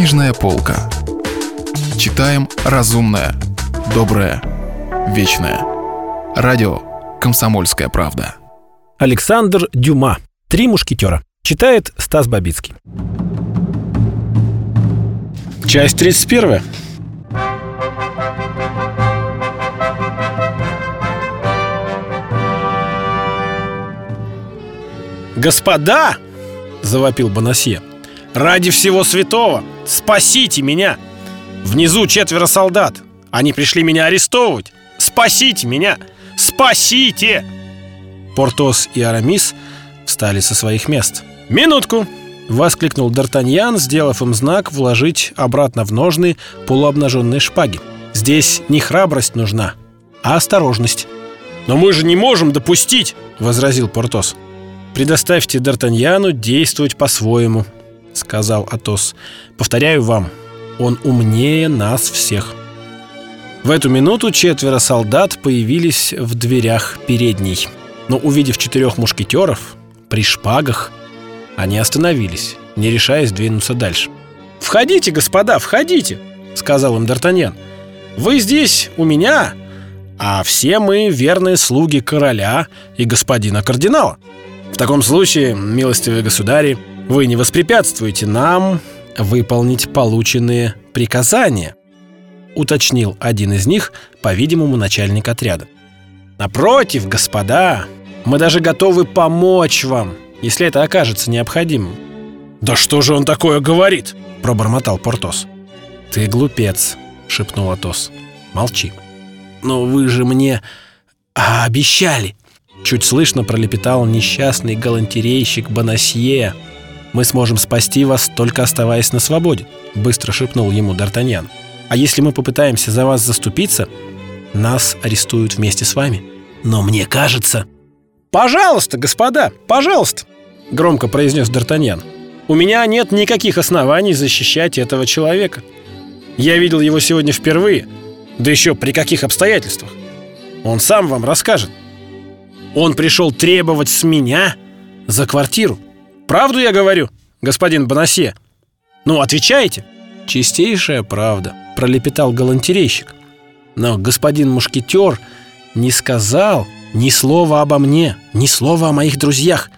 Книжная полка. Читаем разумное, доброе, вечное. Радио «Комсомольская правда». Александр Дюма. «Три мушкетера». Читает Стас Бабицкий. Часть 31. «Господа!» – завопил Бонасье. «Ради всего святого! Спасите меня! Внизу четверо солдат! Они пришли меня арестовывать! Спасите меня! Спасите!» Портос и Арамис встали со своих мест. «Минутку!» — воскликнул Д'Артаньян, сделав им знак вложить обратно в ножны полуобнаженные шпаги. «Здесь не храбрость нужна, а осторожность». «Но мы же не можем допустить!» — возразил Портос. «Предоставьте Д'Артаньяну действовать по-своему», — сказал Атос. «Повторяю вам, он умнее нас всех». В эту минуту четверо солдат появились в дверях передней. Но увидев четырех мушкетеров при шпагах, они остановились, не решаясь двинуться дальше. «Входите, господа, входите!» — сказал им Д'Артаньян. «Вы здесь у меня, а все мы верные слуги короля и господина кардинала. В таком случае, милостивые государи, вы не воспрепятствуете нам выполнить полученные приказания», — уточнил один из них, по-видимому, начальник отряда. «Напротив, господа, мы даже готовы помочь вам, если это окажется необходимым». «Да что же он такое говорит?» — пробормотал Портос. «Ты глупец», — шепнул Атос. «Молчи». «Но вы же мне обещали!» Чуть слышно пролепетал несчастный галантерейщик Бонасье. «Мы сможем спасти вас, только оставаясь на свободе», — быстро шепнул ему Д'Артаньян. «А если мы попытаемся за вас заступиться, нас арестуют вместе с вами». «Но мне кажется...» «Пожалуйста, господа, пожалуйста!» — громко произнес Д'Артаньян. «У меня нет никаких оснований защищать этого человека. Я видел его сегодня впервые, да еще при каких обстоятельствах. Он сам вам расскажет. Он пришел требовать с меня за квартиру. Правду я говорю, господин Бонасье? Ну, отвечайте!» «Чистейшая правда», — пролепетал галантерейщик. «Но господин мушкетер не сказал ни слова обо мне, ни слова о моих друзьях,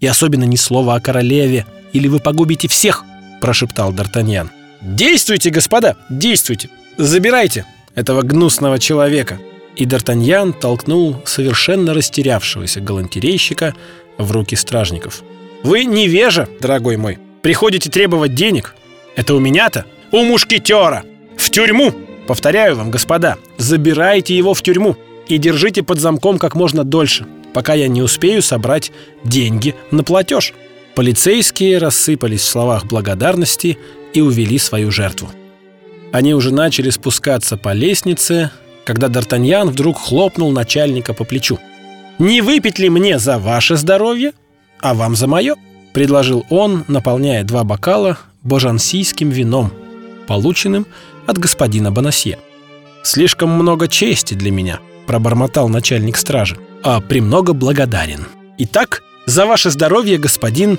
и особенно ни слова о королеве, или вы погубите всех!» – прошептал Д'Артаньян. «Действуйте, господа, действуйте! Забирайте этого гнусного человека!» И Д'Артаньян толкнул совершенно растерявшегося галантерейщика в руки стражников. «Вы невежа, дорогой мой! Приходите требовать денег? Это у меня-то? У мушкетера! В тюрьму! Повторяю вам, господа, забирайте его в тюрьму и держите под замком как можно дольше, пока я не успею собрать деньги на платеж». Полицейские рассыпались в словах благодарности и увели свою жертву. Они уже начали спускаться по лестнице, когда Д'Артаньян вдруг хлопнул начальника по плечу. «Не выпить ли мне за ваше здоровье, а вам за мое?» – предложил он, наполняя два бокала божансийским вином, полученным от господина Бонасье. «Слишком много чести для меня», – пробормотал начальник стражи, «а премного благодарен. Итак, за ваше здоровье, господин...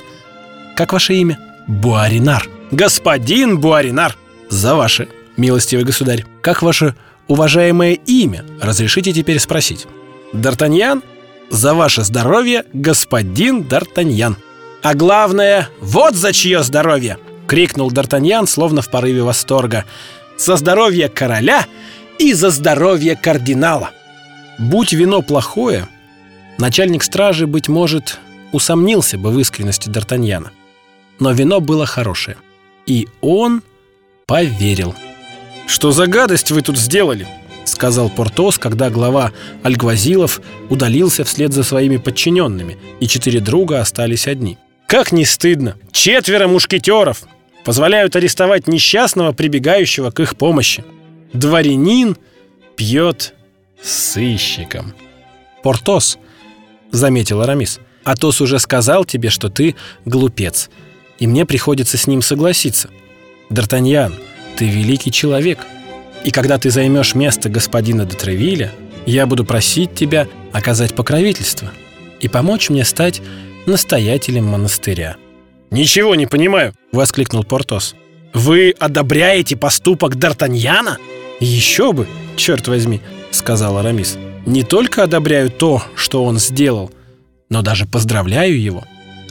Как ваше имя? Буаринар. Господин Буаринар! За ваше, милостивый государь. Как ваше уважаемое имя? Разрешите теперь спросить. Д'Артаньян? За ваше здоровье, господин Д'Артаньян. А главное, вот за чье здоровье! Крикнул Д'Артаньян, словно в порыве восторга. За здоровье короля и за здоровье кардинала. Будь вино плохое, начальник стражи, быть может, усомнился бы в искренности Д'Артаньяна. Но вино было хорошее. И он поверил. «Что за гадость вы тут сделали?» Сказал Портос, когда глава Альгвазилов удалился вслед за своими подчиненными, и четыре друга остались одни. «Как не стыдно! Четверо мушкетеров! Позволяют арестовать несчастного, прибегающего к их помощи. Дворянин пьет с сыщиком». «Портос», — заметил Арамис, — Атос уже сказал тебе, что ты глупец, и мне приходится с ним согласиться. Д'Артаньян, ты великий человек, и когда ты займешь место господина де Тревиля, я буду просить тебя оказать покровительство и помочь мне стать настоятелем монастыря». «Ничего не понимаю!» — воскликнул Портос. Вы одобряете поступок Д'Артаньяна? Еще бы, черт возьми, сказал Арамис. Не только одобряю то, что он сделал, но даже поздравляю его.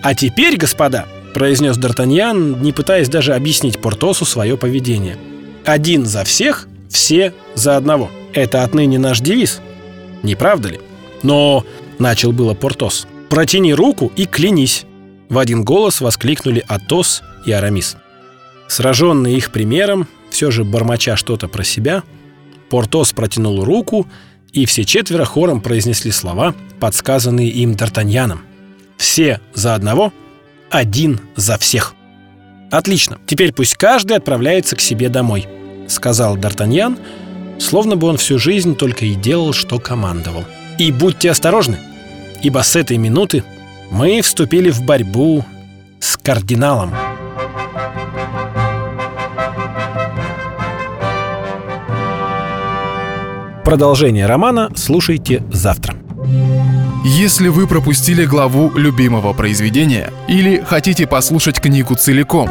А теперь, господа, произнес Д'Артаньян, не пытаясь даже объяснить Портосу свое поведение. Один за всех, все за одного. Это отныне наш девиз. Не правда ли? Но, начал было Портос, протяни руку и клянись. В один голос воскликнули Атос и Арамис. Сраженный их примером, все же бормоча что-то про себя, Портос протянул руку, и все четверо хором произнесли слова, подсказанные им Д'Артаньяном. «Все за одного, один за всех». «Отлично, теперь пусть каждый отправляется к себе домой», — сказал Д'Артаньян, словно бы он всю жизнь только и делал, что командовал. «И будьте осторожны, ибо с этой минуты мы вступили в борьбу с кардиналом». Продолжение романа слушайте завтра. Если вы пропустили главу любимого произведения или хотите послушать книгу целиком,